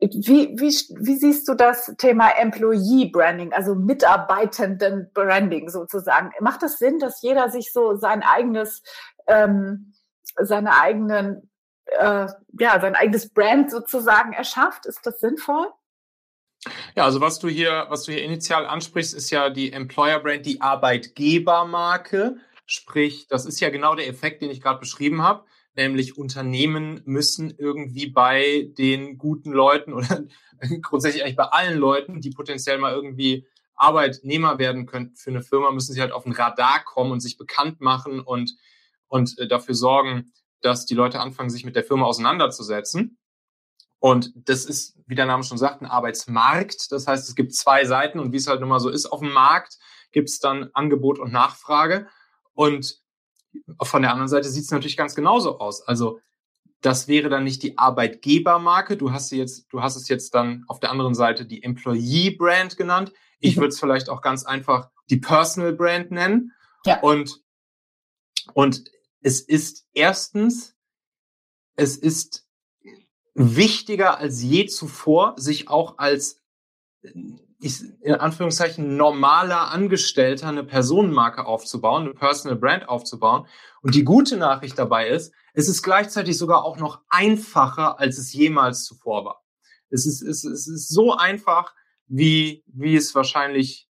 Wie, wie, wie siehst du das Thema Employee Branding, also Mitarbeitenden Branding sozusagen? Macht es das Sinn, dass jeder sich so sein eigenes, ähm, seine eigenen, äh, ja, sein eigenes Brand sozusagen erschafft? Ist das sinnvoll? Ja, also was du hier, was du hier initial ansprichst, ist ja die Employer Brand, die Arbeitgebermarke. Sprich, das ist ja genau der Effekt, den ich gerade beschrieben habe nämlich Unternehmen müssen irgendwie bei den guten Leuten oder grundsätzlich eigentlich bei allen Leuten, die potenziell mal irgendwie Arbeitnehmer werden könnten für eine Firma, müssen sie halt auf ein Radar kommen und sich bekannt machen und, und äh, dafür sorgen, dass die Leute anfangen, sich mit der Firma auseinanderzusetzen. Und das ist, wie der Name schon sagt, ein Arbeitsmarkt. Das heißt, es gibt zwei Seiten und wie es halt nun mal so ist, auf dem Markt gibt es dann Angebot und Nachfrage. Und von der anderen Seite sieht es natürlich ganz genauso aus. Also das wäre dann nicht die Arbeitgebermarke. Du hast sie jetzt, du hast es jetzt dann auf der anderen Seite die Employee Brand genannt. Ich mhm. würde es vielleicht auch ganz einfach die Personal Brand nennen. Ja. Und, und es ist erstens, es ist wichtiger als je zuvor, sich auch als ich, in Anführungszeichen normaler Angestellter eine Personenmarke aufzubauen, eine Personal Brand aufzubauen. Und die gute Nachricht dabei ist, es ist gleichzeitig sogar auch noch einfacher, als es jemals zuvor war. Es ist, es, es ist so einfach, wie, wie es wahrscheinlich,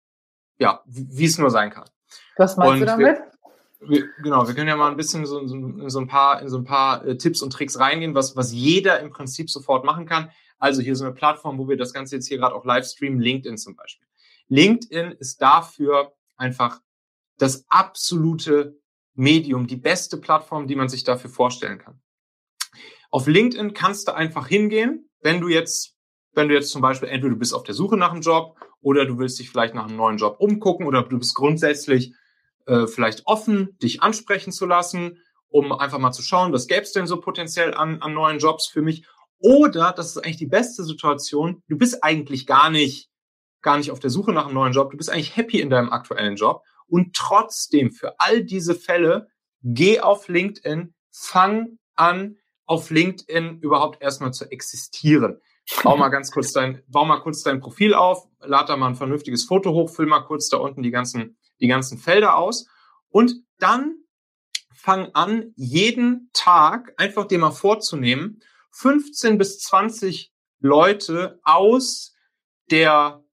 ja, wie, wie es nur sein kann. Was meinst und du damit? Wir, wir, genau, wir können ja mal ein bisschen so, so, in so ein paar, in so ein paar äh, Tipps und Tricks reingehen, was, was jeder im Prinzip sofort machen kann. Also hier so eine Plattform, wo wir das Ganze jetzt hier gerade auch live streamen, LinkedIn zum Beispiel. LinkedIn ist dafür einfach das absolute Medium, die beste Plattform, die man sich dafür vorstellen kann. Auf LinkedIn kannst du einfach hingehen, wenn du jetzt, wenn du jetzt zum Beispiel entweder du bist auf der Suche nach einem Job oder du willst dich vielleicht nach einem neuen Job umgucken oder du bist grundsätzlich äh, vielleicht offen, dich ansprechen zu lassen, um einfach mal zu schauen, was gäbe es denn so potenziell an, an neuen Jobs für mich oder, das ist eigentlich die beste Situation, du bist eigentlich gar nicht, gar nicht auf der Suche nach einem neuen Job, du bist eigentlich happy in deinem aktuellen Job und trotzdem für all diese Fälle geh auf LinkedIn, fang an, auf LinkedIn überhaupt erstmal zu existieren. Bau mal ganz kurz dein, bau mal kurz dein Profil auf, lad da mal ein vernünftiges Foto hoch, füll mal kurz da unten die ganzen, die ganzen Felder aus und dann fang an, jeden Tag einfach dir mal vorzunehmen, 15 bis 20 Leute aus der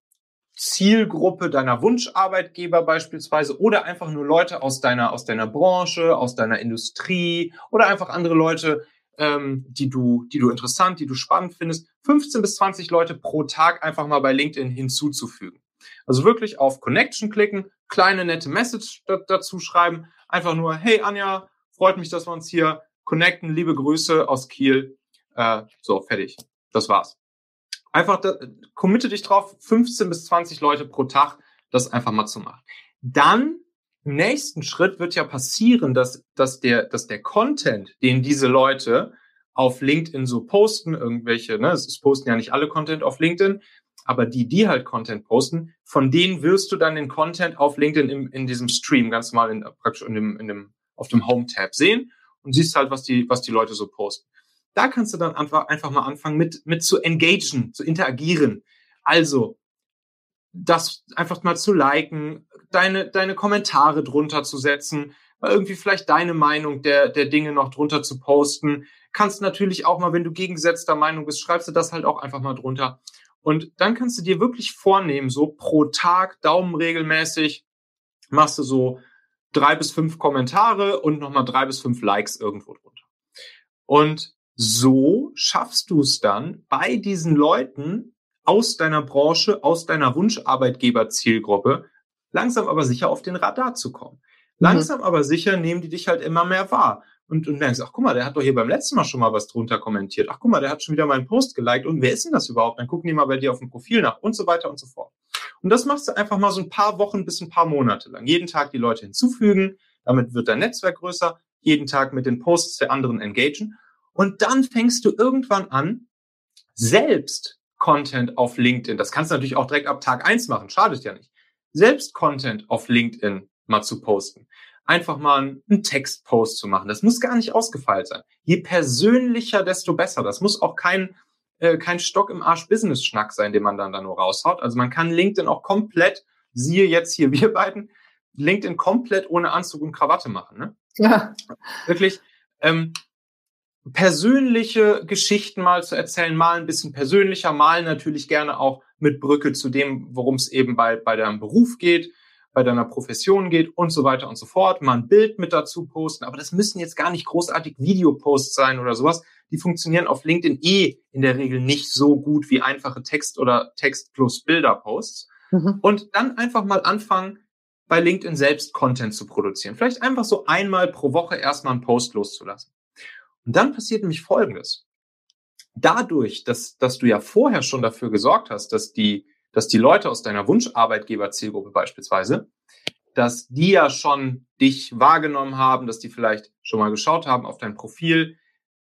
Zielgruppe deiner Wunscharbeitgeber beispielsweise oder einfach nur Leute aus deiner aus deiner Branche, aus deiner Industrie oder einfach andere Leute, ähm, die du die du interessant, die du spannend findest, 15 bis 20 Leute pro Tag einfach mal bei LinkedIn hinzuzufügen. Also wirklich auf Connection klicken, kleine nette Message dazu schreiben, einfach nur Hey Anja, freut mich, dass wir uns hier connecten, liebe Grüße aus Kiel äh, so, fertig. Das war's. Einfach, da, committe dich drauf, 15 bis 20 Leute pro Tag, das einfach mal zu machen. Dann im nächsten Schritt wird ja passieren, dass, dass, der, dass der Content, den diese Leute auf LinkedIn so posten, irgendwelche, ne, es posten ja nicht alle Content auf LinkedIn, aber die, die halt Content posten, von denen wirst du dann den Content auf LinkedIn in, in diesem Stream ganz mal in, praktisch in dem, in dem, auf dem Home-Tab sehen und siehst halt, was die, was die Leute so posten. Da kannst du dann einfach, einfach mal anfangen mit, mit zu engagen, zu interagieren. Also, das einfach mal zu liken, deine, deine Kommentare drunter zu setzen, irgendwie vielleicht deine Meinung der, der Dinge noch drunter zu posten. Kannst natürlich auch mal, wenn du gegengesetzter Meinung bist, schreibst du das halt auch einfach mal drunter. Und dann kannst du dir wirklich vornehmen, so pro Tag, daumenregelmäßig, machst du so drei bis fünf Kommentare und nochmal drei bis fünf Likes irgendwo drunter. Und so schaffst du es dann bei diesen Leuten aus deiner Branche, aus deiner Wunscharbeitgeber-Zielgruppe, langsam aber sicher auf den Radar zu kommen. Mhm. Langsam mhm. aber sicher nehmen die dich halt immer mehr wahr. Und, und denkst, ach guck mal, der hat doch hier beim letzten Mal schon mal was drunter kommentiert. Ach guck mal, der hat schon wieder meinen Post geliked. Und wer ist denn das überhaupt? Dann gucken die mal bei dir auf dem Profil nach und so weiter und so fort. Und das machst du einfach mal so ein paar Wochen bis ein paar Monate lang. Jeden Tag die Leute hinzufügen. Damit wird dein Netzwerk größer. Jeden Tag mit den Posts der anderen engagen. Und dann fängst du irgendwann an, selbst Content auf LinkedIn, das kannst du natürlich auch direkt ab Tag eins machen, schadet ja nicht, selbst Content auf LinkedIn mal zu posten. Einfach mal einen Textpost zu machen. Das muss gar nicht ausgefeilt sein. Je persönlicher, desto besser. Das muss auch kein, äh, kein Stock im Arsch Business-Schnack sein, den man dann da nur raushaut. Also man kann LinkedIn auch komplett, siehe jetzt hier wir beiden, LinkedIn komplett ohne Anzug und Krawatte machen. Ne? Ja. Wirklich ähm, persönliche Geschichten mal zu erzählen, mal ein bisschen persönlicher, mal natürlich gerne auch mit Brücke zu dem, worum es eben bei, bei deinem Beruf geht, bei deiner Profession geht und so weiter und so fort. Mal ein Bild mit dazu posten, aber das müssen jetzt gar nicht großartig Videoposts sein oder sowas. Die funktionieren auf LinkedIn eh in der Regel nicht so gut wie einfache Text oder Text plus Bilder Posts. Mhm. Und dann einfach mal anfangen, bei LinkedIn selbst Content zu produzieren. Vielleicht einfach so einmal pro Woche erstmal einen Post loszulassen. Und dann passiert nämlich Folgendes. Dadurch, dass, dass du ja vorher schon dafür gesorgt hast, dass die, dass die Leute aus deiner Wunscharbeitgeber-Zielgruppe beispielsweise, dass die ja schon dich wahrgenommen haben, dass die vielleicht schon mal geschaut haben auf dein Profil,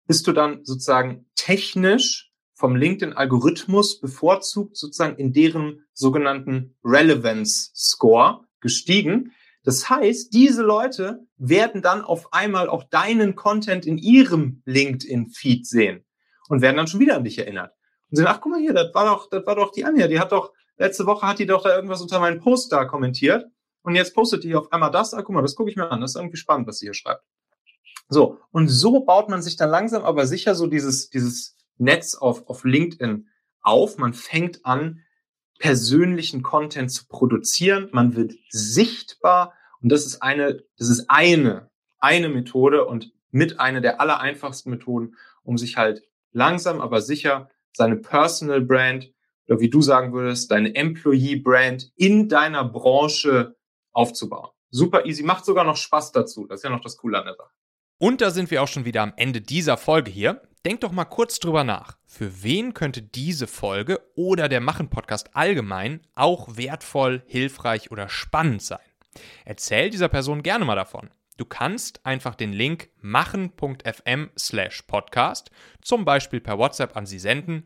bist du dann sozusagen technisch vom LinkedIn-Algorithmus bevorzugt sozusagen in deren sogenannten Relevance Score gestiegen. Das heißt, diese Leute werden dann auf einmal auch deinen Content in ihrem LinkedIn-Feed sehen und werden dann schon wieder an dich erinnert. Und sagen, ach, guck mal hier, das war doch, das war doch die Anja, die hat doch, letzte Woche hat die doch da irgendwas unter meinen Post da kommentiert. Und jetzt postet die auf einmal das, ah, guck mal, das gucke ich mir an, das ist irgendwie spannend, was sie hier schreibt. So, und so baut man sich dann langsam aber sicher so dieses, dieses Netz auf, auf LinkedIn auf. Man fängt an, persönlichen Content zu produzieren. Man wird sichtbar und das ist eine, das ist eine, eine Methode und mit einer der aller einfachsten Methoden, um sich halt langsam, aber sicher seine Personal Brand wie du sagen würdest, deine Employee Brand in deiner Branche aufzubauen. Super easy, macht sogar noch Spaß dazu. Das ist ja noch das Coole an der Sache. Und da sind wir auch schon wieder am Ende dieser Folge hier. Denk doch mal kurz drüber nach. Für wen könnte diese Folge oder der Machen-Podcast allgemein auch wertvoll, hilfreich oder spannend sein? Erzähl dieser Person gerne mal davon. Du kannst einfach den Link machen.fm slash podcast zum Beispiel per WhatsApp an sie senden